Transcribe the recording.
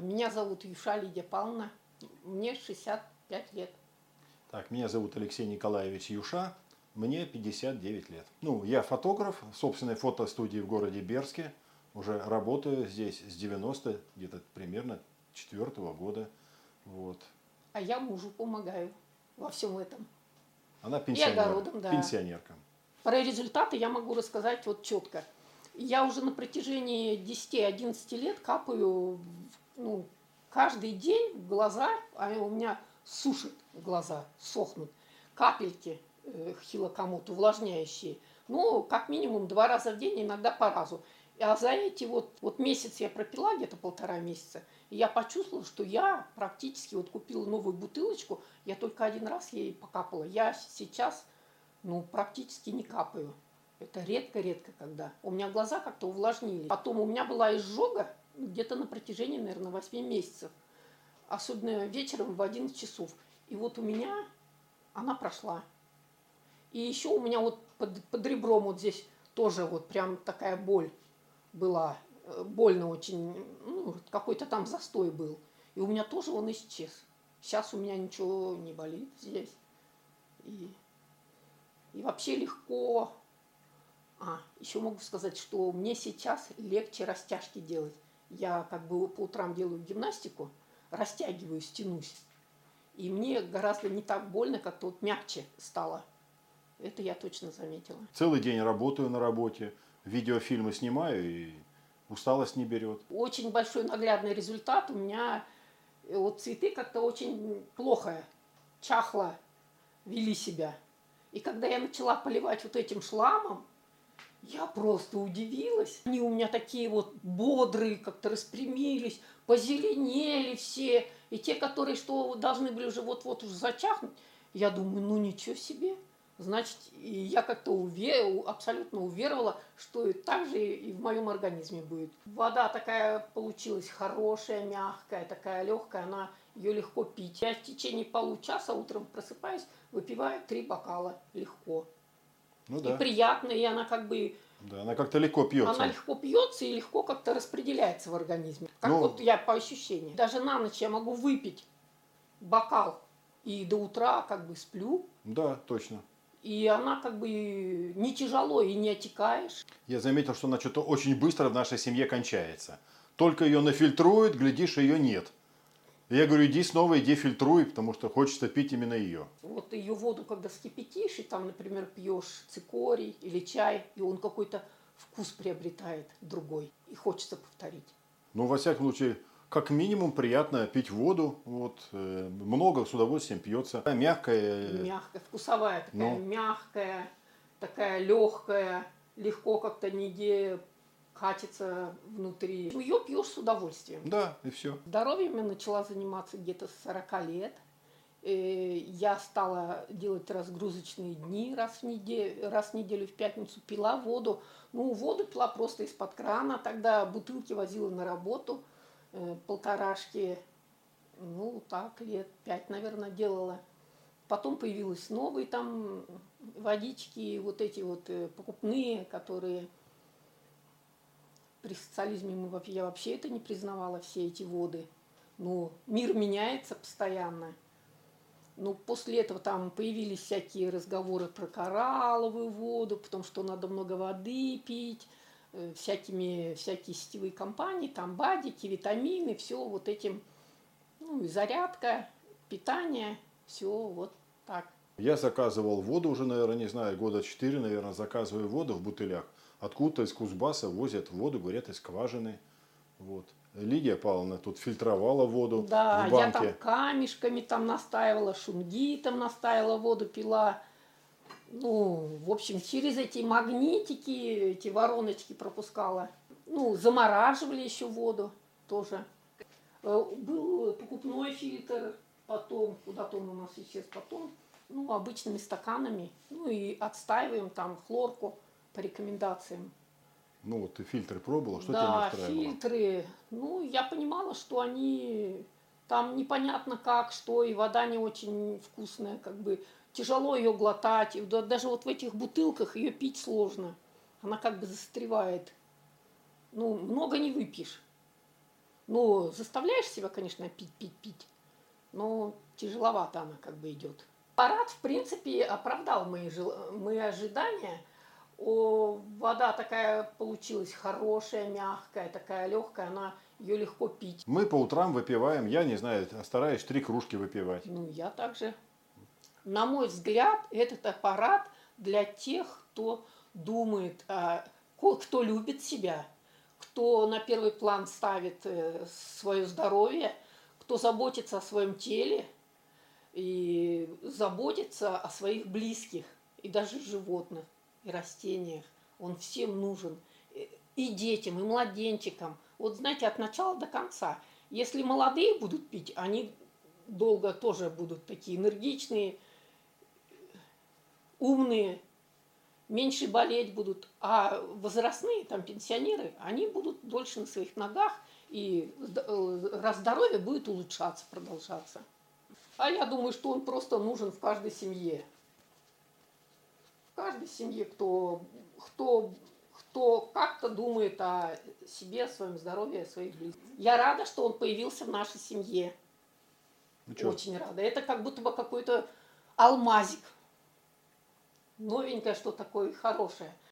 Меня зовут Юша Лидия Павловна. Мне 65 лет. Так, меня зовут Алексей Николаевич Юша, мне 59 лет. Ну, я фотограф в собственной фотостудии в городе Берске. Уже работаю здесь с 90 где-то примерно четвертого года. Вот. А я мужу помогаю во всем этом. Она пенсионерка. огородом, да. Пенсионерка. Про результаты я могу рассказать вот четко. Я уже на протяжении 10-11 лет капаю в- ну, каждый день глаза, а у меня сушат глаза, сохнут. Капельки э, хилокомут, увлажняющие. Ну, как минимум два раза в день, иногда по разу. А за эти вот, вот месяц я пропила, где-то полтора месяца, и я почувствовала, что я практически вот купила новую бутылочку, я только один раз ей покапала. Я сейчас ну, практически не капаю. Это редко-редко когда. У меня глаза как-то увлажнились. Потом у меня была изжога где-то на протяжении, наверное, 8 месяцев. Особенно вечером в 11 часов. И вот у меня она прошла. И еще у меня вот под, под ребром вот здесь тоже вот прям такая боль была. Э, Больно очень. Ну, какой-то там застой был. И у меня тоже он исчез. Сейчас у меня ничего не болит здесь. И и вообще легко. А, еще могу сказать, что мне сейчас легче растяжки делать. Я как бы по утрам делаю гимнастику, растягиваюсь, тянусь. И мне гораздо не так больно, как-то вот мягче стало. Это я точно заметила. Целый день работаю на работе, видеофильмы снимаю и усталость не берет. Очень большой наглядный результат. У меня э, вот цветы как-то очень плохо, чахло вели себя. И когда я начала поливать вот этим шламом, я просто удивилась. Они у меня такие вот бодрые, как-то распрямились, позеленели все. И те, которые что должны были уже вот-вот уже зачахнуть, я думаю, ну ничего себе. Значит, я как-то уве- абсолютно уверовала, что и так же и в моем организме будет. Вода такая получилась хорошая, мягкая, такая легкая, она ее легко пить. Я в течение получаса утром просыпаюсь, выпиваю три бокала легко. Ну И да. приятно, и она как бы Да, она как-то легко пьется. она легко пьется и легко как-то распределяется в организме. Как Ну- вот я по ощущениям. Даже на ночь я могу выпить бокал и до утра как бы сплю. Да, точно. И она как бы не тяжело и не отекаешь. Я заметил, что она что-то очень быстро в нашей семье кончается. Только ее нафильтруют, глядишь, ее нет. И я говорю, иди снова, иди фильтруй, потому что хочется пить именно ее. Вот ее воду, когда вскипятишь, и там, например, пьешь цикорий или чай, и он какой-то вкус приобретает другой. И хочется повторить. Ну, во всяком случае, как минимум приятно пить воду. Вот, э, много с удовольствием пьется. Мягкая. э, Мягкая, вкусовая такая, Ну. мягкая, такая легкая, легко как-то нигде катится внутри. Ее пьешь с удовольствием. Да, и все. Здоровьем я начала заниматься где-то с 40 лет. Э, Я стала делать разгрузочные дни раз в, неделю, раз в неделю в пятницу, пила воду. Ну, воду пила просто из-под крана, тогда бутылки возила на работу, э, полторашки, ну, так, лет пять, наверное, делала. Потом появились новые там водички, вот эти вот э, покупные, которые при социализме мы, я вообще это не признавала, все эти воды. Ну, мир меняется постоянно. Ну, после этого там появились всякие разговоры про коралловую воду, потому что надо много воды пить, э, всякими, всякие сетевые компании, там бадики, витамины, все вот этим, ну, и зарядка, питание, все вот так. Я заказывал воду уже, наверное, не знаю, года 4, наверное, заказываю воду в бутылях. Откуда-то из Кузбасса возят воду, говорят, из скважины. Вот. Лидия Павловна тут фильтровала воду Да, в я банке. там камешками там настаивала, шунгитом настаивала, воду пила. Ну, в общем, через эти магнитики, эти вороночки пропускала. Ну, замораживали еще воду тоже. Э, Был покупной фильтр, потом, куда-то он у нас исчез потом, ну, обычными стаканами. Ну, и отстаиваем там хлорку по рекомендациям. Ну вот ты фильтры пробовала, что да, тебя не устраивало? фильтры. Ну, я понимала, что они там непонятно как, что, и вода не очень вкусная, как бы тяжело ее глотать. И да- даже вот в этих бутылках ее пить сложно. Она как бы застревает. Ну, много не выпьешь. Ну, заставляешь себя, конечно, пить, пить, пить, но тяжеловато она как бы идет. Парад, в принципе, оправдал мои, мои ожидания. О, вода такая получилась хорошая, мягкая, такая легкая, она ее легко пить. Мы по утрам выпиваем, я не знаю, стараюсь три кружки выпивать. Ну, я также. На мой взгляд, этот аппарат для тех, кто думает, а, кто любит себя, кто на первый план ставит э, свое здоровье, кто заботится о своем теле и заботится о своих близких, и даже животных, и растениях. Он всем нужен. Э, И детям, и младенчикам. Вот знаете, от начала до конца. Если молодые будут пить, они долго тоже будут такие энергичные, умные, меньше болеть будут, а возрастные, там, пенсионеры, они будут дольше на своих ногах, и э, раз здоровье будет улучшаться, продолжаться. А я думаю, что он просто нужен в каждой семье. Каждой семье, кто, кто, кто как-то думает о себе, о своем здоровье, о своих близких. Я рада, что он появился в нашей семье. Ну Очень рада. Это как будто бы какой-то алмазик. Новенькое, что такое хорошее.